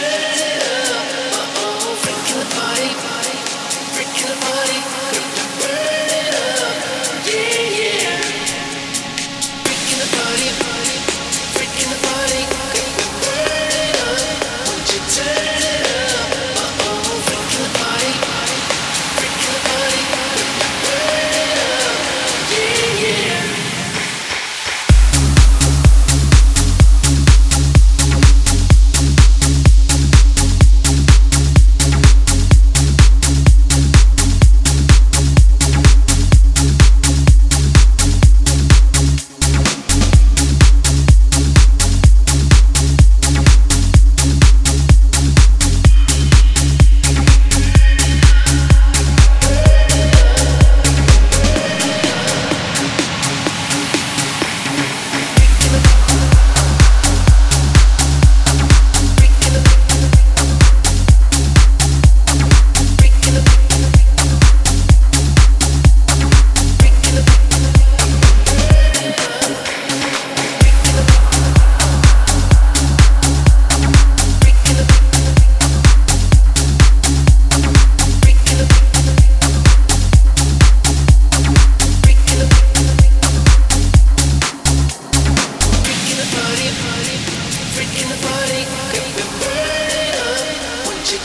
say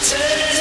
eternity.